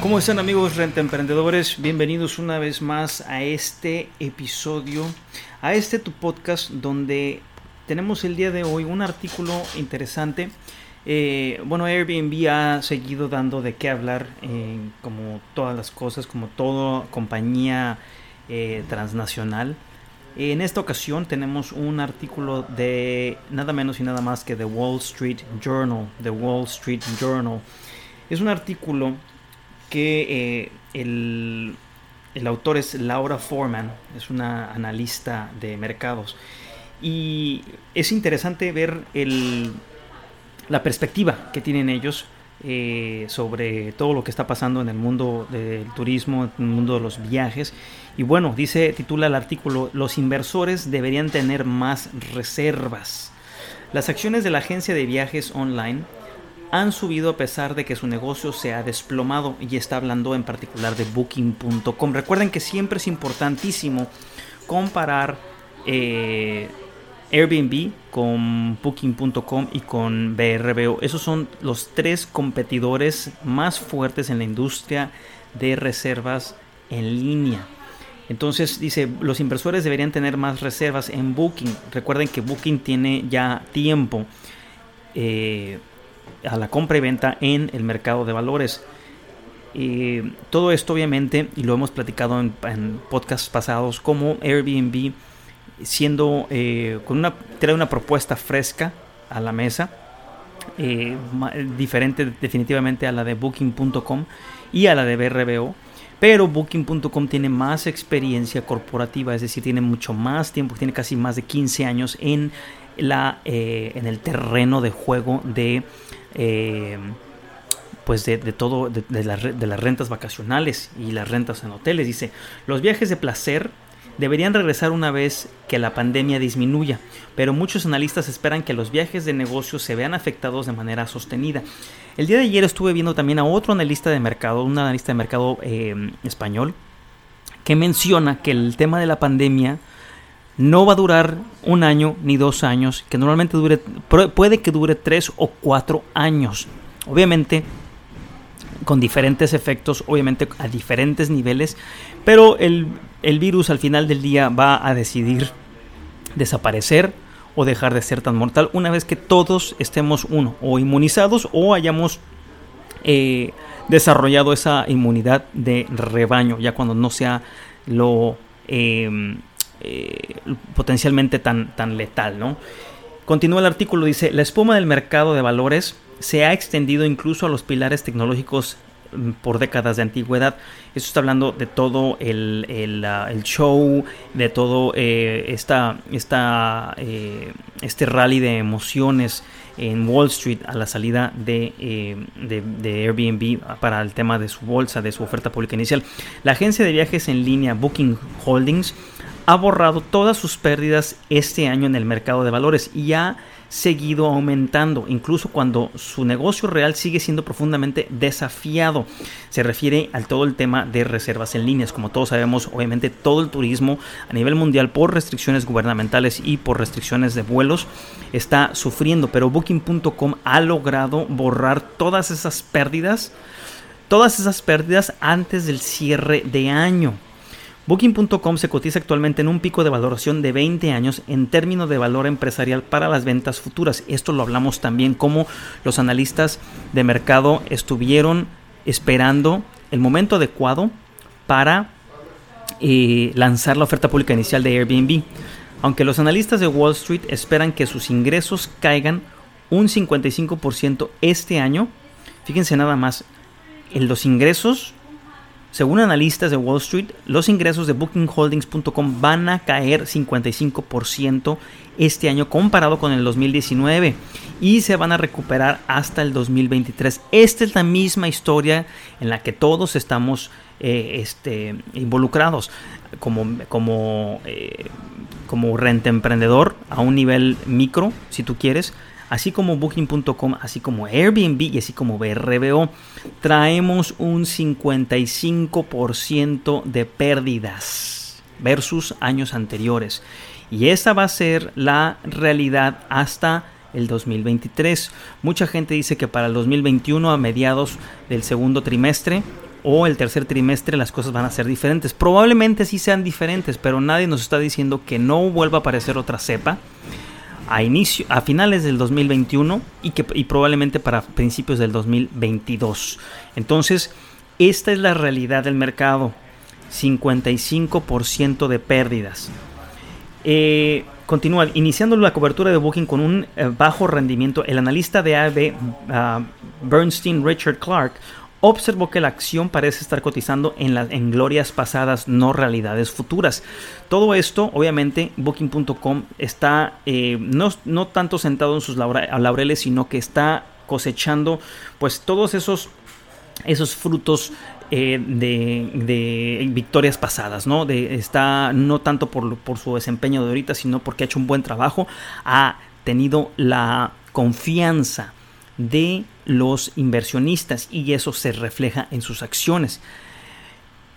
¿Cómo están amigos renta emprendedores? Bienvenidos una vez más a este episodio, a este tu podcast donde tenemos el día de hoy un artículo interesante. Eh, bueno, Airbnb ha seguido dando de qué hablar como todas las cosas, como toda compañía eh, transnacional. En esta ocasión tenemos un artículo de nada menos y nada más que The Wall Street Journal. The Wall Street Journal. Es un artículo que eh, el, autor es Laura Foreman, es una analista de mercados. Y es interesante ver la perspectiva que tienen ellos eh, sobre todo lo que está pasando en el mundo del turismo, en el mundo de los viajes. Y bueno, dice, titula el artículo, los inversores deberían tener más reservas. Las acciones de la agencia de viajes online han subido a pesar de que su negocio se ha desplomado y está hablando en particular de booking.com. Recuerden que siempre es importantísimo comparar eh, Airbnb con booking.com y con BRBO. Esos son los tres competidores más fuertes en la industria de reservas en línea. Entonces dice, los inversores deberían tener más reservas en Booking. Recuerden que Booking tiene ya tiempo. Eh, a la compra y venta en el mercado de valores. todo esto obviamente, y lo hemos platicado en, podcasts pasados, como Airbnb siendo eh, con una trae una propuesta fresca a la mesa, eh, diferente definitivamente a la de Booking.com y a la de BRBO. Pero Booking.com tiene más experiencia corporativa, es decir, tiene mucho más tiempo, tiene casi más de 15 años en, la, eh, en el terreno de juego de eh, pues de, todo, de, de, las rentas vacacionales y las rentas en hoteles. Dice, los viajes de placer deberían regresar una vez que la pandemia disminuya, pero muchos analistas esperan que los viajes de negocios se vean afectados de manera sostenida. El día de ayer estuve viendo también a otro analista de mercado, un analista de mercado eh, español, que menciona que el tema de la pandemia no va a durar un año ni dos años, que normalmente dure, puede que dure tres o cuatro años. Obviamente, con diferentes efectos, obviamente a diferentes niveles, pero el, el virus al final del día va a decidir desaparecer o dejar de ser tan mortal una vez que todos estemos uno o inmunizados o hayamos eh, desarrollado esa inmunidad de rebaño ya cuando no sea lo em, eh, potencialmente tan, tan letal, ¿no? Continúa el artículo, dice, la espuma del mercado de valores se ha extendido incluso a los pilares tecnológicos mm, por décadas de antigüedad. Esto está hablando de todo el, el, ah, show, de todo eh, esta, esta, eh, este rally de emociones en Wall Street a la salida de, de, de, Airbnb para el tema de su bolsa, de su oferta pública inicial. La agencia de viajes en línea Booking Holdings ha borrado todas sus pérdidas este año en el mercado de valores y ha seguido aumentando, incluso cuando su negocio real sigue siendo profundamente desafiado. Se refiere al todo el tema de reservas en líneas. Como todos sabemos, obviamente todo el turismo a nivel mundial por restricciones gubernamentales y por restricciones de vuelos está sufriendo, pero booking.com ha logrado borrar todas esas pérdidas, todas esas pérdidas antes del cierre de año. Booking.com se cotiza actualmente en un pico de valoración de 20 años en términos de valor empresarial para las ventas futuras. Esto lo hablamos también como los analistas de mercado estuvieron esperando el momento adecuado para eh, lanzar la oferta pública inicial de Airbnb. Aunque los analistas de Wall Street esperan que sus ingresos caigan un 55% este año, fíjense nada más, en los ingresos según analistas de Wall Street, los ingresos de bookingholdings.com van a caer 55% este año comparado con el 2019 y se van a recuperar hasta el 2023. Esta es la misma historia en la que todos estamos eh, este, involucrados como, como, eh, a un nivel micro, si tú quieres así como Booking.com, así como Airbnb y así como BRBO, traemos un 55% de pérdidas versus años anteriores. Y esa va a ser la realidad hasta el 2023. Mucha gente dice que para el 2021 a mediados del segundo trimestre o el tercer trimestre las cosas van a ser diferentes. Probablemente sí sean diferentes, pero nadie nos está diciendo que no vuelva a aparecer otra cepa a, inicio, a finales del 2021 y, que, y probablemente para principios del 2022. Entonces, esta es la realidad del mercado. 55% de pérdidas. Eh, continúa, iniciando la cobertura de Booking con un eh, bajo rendimiento, el analista de AB ah, Bernstein Richard Clark observó que la acción parece estar cotizando en, las en glorias pasadas, no realidades futuras. Todo esto, obviamente, Booking.com está eh, no, no, tanto sentado en sus laureles, sino que está cosechando pues todos esos, esos frutos eh, de, victorias pasadas, ¿no? Está no tanto por, por su desempeño de ahorita, sino porque ha hecho un buen trabajo, ha tenido la confianza de los inversionistas y eso se refleja en sus acciones.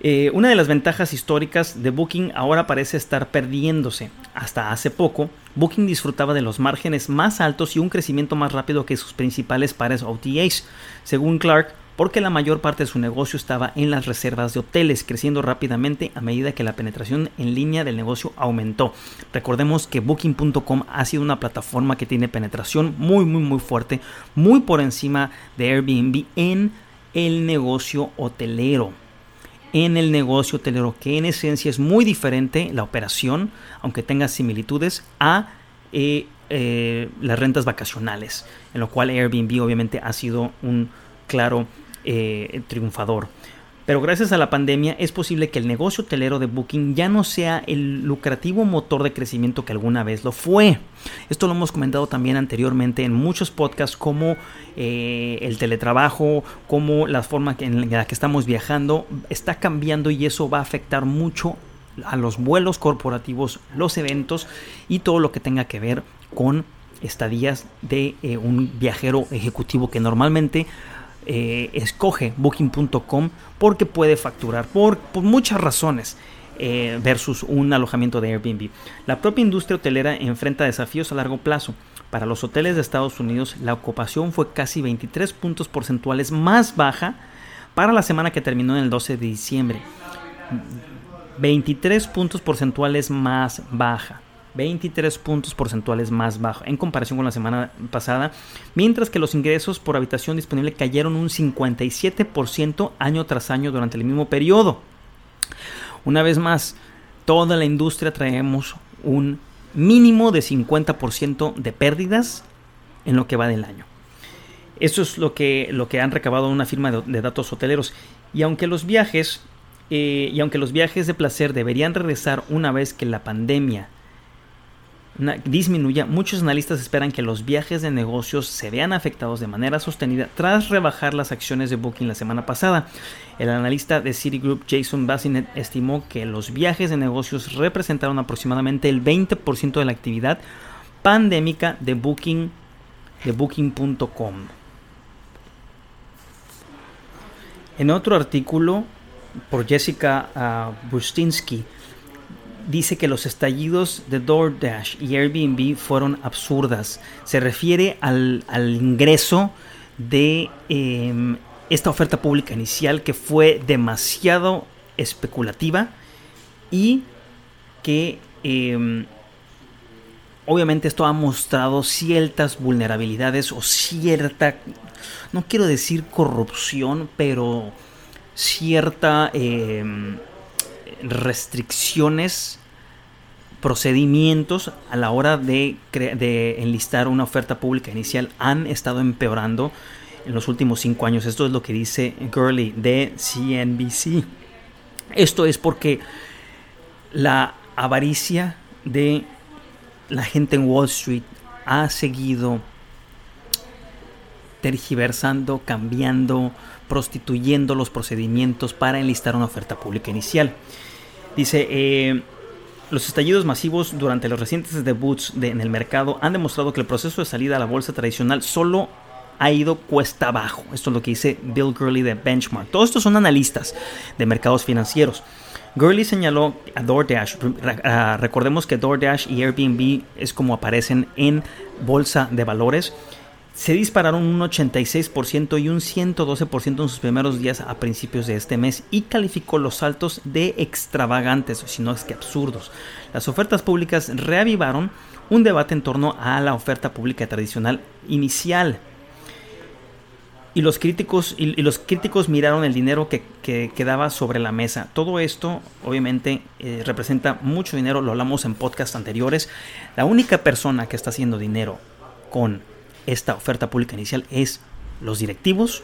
Eh, una de las ventajas históricas de Booking ahora parece estar perdiéndose. Hasta hace poco, Booking disfrutaba de los márgenes más altos y un crecimiento más rápido que sus principales pares OTAs. Según Clark, porque la mayor parte de su negocio estaba en las reservas de hoteles, creciendo rápidamente a medida que la penetración en línea del negocio aumentó. Recordemos que booking.com ha sido una plataforma que tiene penetración muy muy muy fuerte, muy por encima de Airbnb en el negocio hotelero. En el negocio hotelero, que en esencia es muy diferente la operación, aunque tenga similitudes, a eh, eh, las rentas vacacionales, en lo cual Airbnb obviamente ha sido un claro eh, triunfador. Pero gracias a la pandemia es posible que el negocio hotelero de Booking ya no sea el lucrativo motor de crecimiento que alguna vez lo fue. Esto lo hemos comentado también anteriormente en muchos podcasts como eh, el teletrabajo, como la forma en la que estamos viajando está cambiando y eso va a afectar mucho a los vuelos corporativos, los eventos y todo lo que tenga que ver con estadías de eh, un viajero ejecutivo que normalmente eh, escoge booking.com porque puede facturar por, muchas razones. Eh, versus un alojamiento de Airbnb. La propia industria hotelera enfrenta desafíos a largo plazo. Para los hoteles de Estados Unidos, la ocupación fue casi 23 puntos porcentuales más baja para la semana que terminó en el 12 de diciembre. 23 puntos porcentuales más baja. 23 puntos porcentuales más bajo en comparación con la semana pasada, mientras que los ingresos por habitación disponible cayeron un 57% año tras año durante el mismo periodo. Una vez más, toda la industria traemos un mínimo de 50% de pérdidas en lo que va del año. Eso es lo que, lo que han recabado una firma de, datos hoteleros. Y aunque los viajes eh, y aunque los viajes de placer deberían regresar una vez que la pandemia disminuya, muchos analistas esperan que los viajes de negocios se vean afectados de manera sostenida tras rebajar las acciones de Booking la semana pasada. El analista de Citigroup Jason Bassinet estimó que los viajes de negocios representaron aproximadamente el 20% de la actividad pandémica de Booking de booking.com. En otro artículo por Jessica uh, dice que los estallidos de DoorDash y Airbnb fueron absurdas. Se refiere al, ingreso de em, esta oferta pública inicial que fue demasiado especulativa y que em, obviamente esto ha mostrado ciertas vulnerabilidades o cierta, no quiero decir corrupción, pero cierta... Em, restricciones, procedimientos a la hora de, enlistar una oferta pública inicial han estado empeorando en los últimos cinco años. Esto es lo que dice Gurley de CNBC. Esto es porque la avaricia de la gente en Wall Street ha seguido tergiversando, cambiando, prostituyendo los procedimientos para enlistar una oferta pública inicial. Dice, eh, los estallidos masivos durante los recientes debuts en el mercado han demostrado que el proceso de salida a la bolsa tradicional solo ha ido cuesta abajo. Esto es lo que dice Bill Gurley de Benchmark. Todos estos son analistas de mercados financieros. Gurley señaló a DoorDash. recordemos que DoorDash y Airbnb es como aparecen en bolsa de valores. Se dispararon un 86% y un 112% en sus primeros días a principios de este mes y calificó los saltos de extravagantes, si no es que absurdos. Las ofertas públicas reavivaron un debate en torno a la oferta pública tradicional inicial y los críticos, y, los críticos miraron el dinero que, quedaba sobre la mesa. Todo esto, obviamente, eh, representa mucho dinero, lo hablamos en podcasts anteriores. La única persona que está haciendo dinero con esta oferta pública inicial es los directivos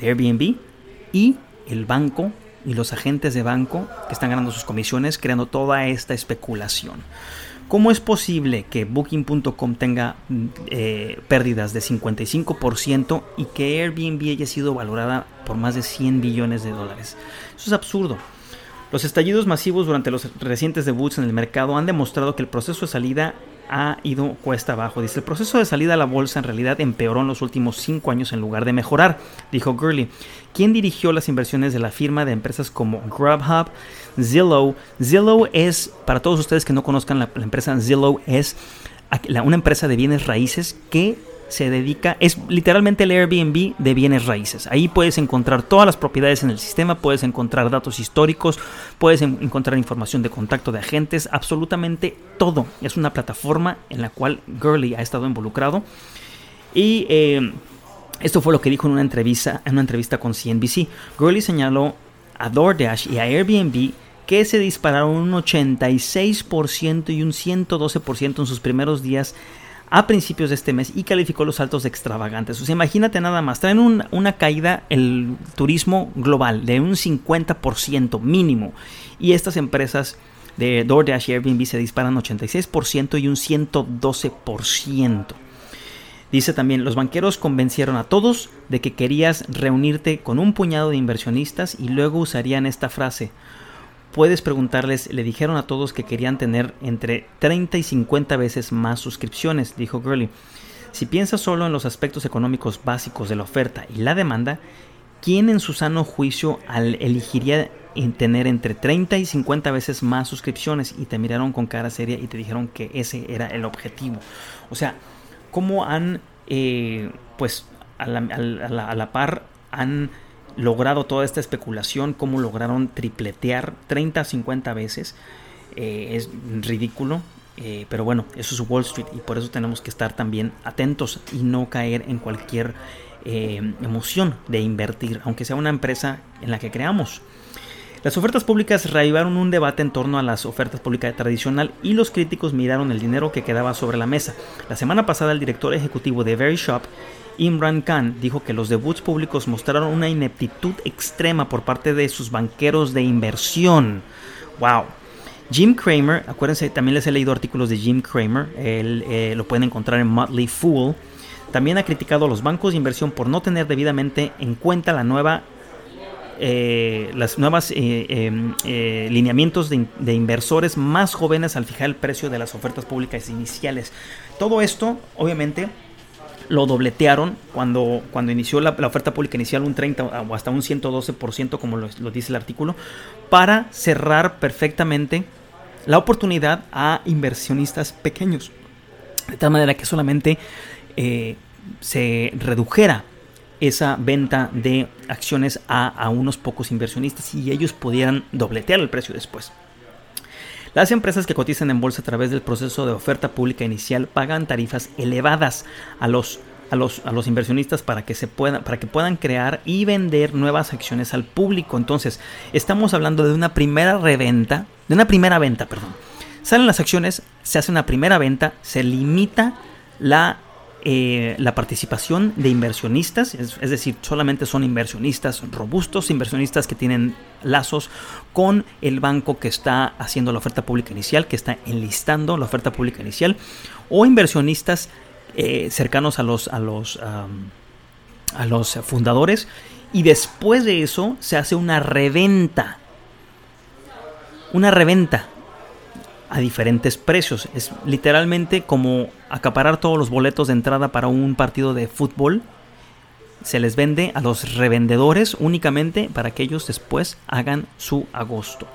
de Airbnb y el banco y los agentes de banco que están ganando sus comisiones, creando toda esta especulación. ¿Cómo es posible que Booking.com tenga eh, pérdidas de 55% y que Airbnb haya sido valorada por más de 100 billones de dólares? Eso es absurdo. Los estallidos masivos durante los recientes debuts en el mercado han demostrado que el proceso de salida ha ido cuesta abajo. Dice, el proceso de salida a la bolsa en realidad empeoró en los últimos cinco años en lugar de mejorar, dijo Gurley, quien dirigió las inversiones de la firma de empresas como Grubhub, Zillow. Zillow es, para todos ustedes que no conozcan la, empresa Zillow, es una empresa de bienes raíces que se dedica, es literalmente el Airbnb de bienes raíces. Ahí puedes encontrar todas las propiedades en el sistema, puedes encontrar datos históricos, puedes encontrar información de contacto de agentes, absolutamente todo. Es una plataforma en la cual Gurley ha estado involucrado. Y eh, esto fue lo que dijo en una entrevista, en una entrevista con CNBC. Gurley señaló a DoorDash y a Airbnb que se dispararon un 86% y un 112% en sus primeros días a principios de este mes y calificó los saltos de extravagantes. O sea, imagínate nada más, traen una caída el turismo global de un 50% mínimo y estas empresas de DoorDash y Airbnb se disparan 86% y un 112%. Dice también, los banqueros convencieron a todos de que querías reunirte con un puñado de inversionistas y luego usarían esta frase, puedes preguntarles, le dijeron a todos que querían tener entre 30 y 50 veces más suscripciones, dijo Gurley. Si piensas solo en los aspectos económicos básicos de la oferta y la demanda, ¿quién en su sano juicio elegiría tener entre 30 y 50 veces más suscripciones? Y te miraron con cara seria y te dijeron que ese era el objetivo. O sea, ¿cómo han, eh, pues, a la par, han logrado toda esta especulación, cómo lograron tripletear 30 50 veces. Eh, es ridículo, eh, pero bueno, eso es Wall Street y por eso tenemos que estar también atentos y no caer en cualquier eh, emoción de invertir, aunque sea una empresa en la que creamos. Las ofertas públicas reavivaron un debate en torno a las ofertas públicas tradicional y los críticos miraron el dinero que quedaba sobre la mesa. La semana pasada el director ejecutivo de Very Shop Imran Khan dijo que los debuts públicos mostraron una ineptitud extrema por parte de sus banqueros de inversión. ¡Wow! Jim Cramer, acuérdense, también les he leído artículos de Jim Cramer, él, eh, lo pueden encontrar en Motley Fool. También ha criticado a los bancos de inversión por no tener debidamente en cuenta la nueva, eh, las nuevas eh, em, lineamientos de, de, inversores más jóvenes al fijar el precio de las ofertas públicas iniciales. Todo esto, obviamente, lo dobletearon cuando, cuando inició la, oferta pública inicial un 30 o hasta un 112% como lo, dice el artículo, para cerrar perfectamente la oportunidad a inversionistas pequeños. De tal manera que solamente eh, se redujera esa venta de acciones a, a, unos pocos inversionistas y ellos pudieran dobletear el precio después. Las empresas que cotizan en bolsa a través del proceso de oferta pública inicial pagan tarifas elevadas a los a los, a los, inversionistas para que, se puedan, para que puedan crear y vender nuevas acciones al público. Entonces, estamos hablando de una primera reventa, de una primera venta, perdón. Salen las acciones, se hace una primera venta, se limita la eh, la participación de inversionistas, es, decir, solamente son inversionistas robustos, inversionistas que tienen lazos con el banco que está haciendo la oferta pública inicial, que está enlistando la oferta pública inicial, o inversionistas eh, cercanos a los, a los, a los fundadores, y después de eso se hace una reventa. Una reventa a diferentes precios. Es literalmente como acaparar todos los boletos de entrada para un partido de fútbol. Se les vende a los revendedores únicamente para que ellos después hagan su agosto.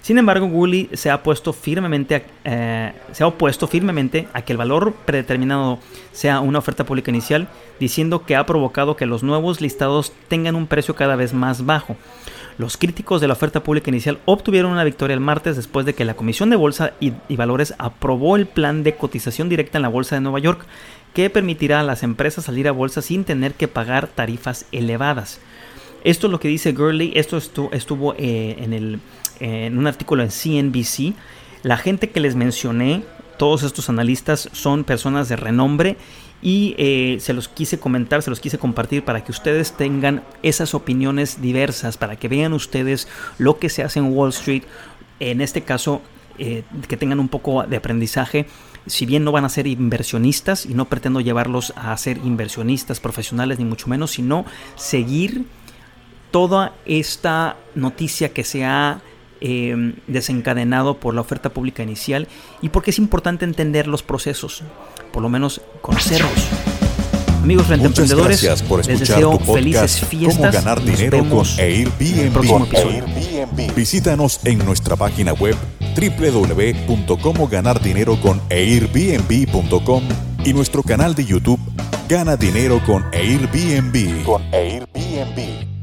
Sin embargo, Google se ha, puesto firmemente eh, se ha opuesto firmemente a que el valor predeterminado sea una oferta pública inicial, diciendo que ha provocado que los nuevos listados tengan un precio cada vez más bajo. Los críticos de la oferta pública inicial obtuvieron una victoria el martes después de que la Comisión de Bolsa y, Valores aprobó el plan de cotización directa en la Bolsa de Nueva York, que permitirá a las empresas salir a bolsa sin tener que pagar tarifas elevadas. Esto es lo que dice Gurley, esto estuvo, eh, en, en un artículo en CNBC. La gente que les mencioné, todos estos analistas son personas de renombre y eh, se los quise comentar, se los quise compartir para que ustedes tengan esas opiniones diversas, para que vean ustedes lo que se hace en Wall Street, en este caso eh, que tengan un poco de aprendizaje. Si bien no van a ser inversionistas y no pretendo llevarlos a ser inversionistas profesionales ni mucho menos, sino seguir toda esta noticia que se ha eh, desencadenado por la oferta pública inicial y porque es importante entender los procesos por lo menos conocerlos. Amigos emprendedores, les deseo felices fiestas. Cómo ganar dinero con Airbnb. Visítanos en nuestra página web www.comoganardineroconairbnb.com y nuestro canal de YouTube Gana Dinero con Airbnb. Con Airbnb.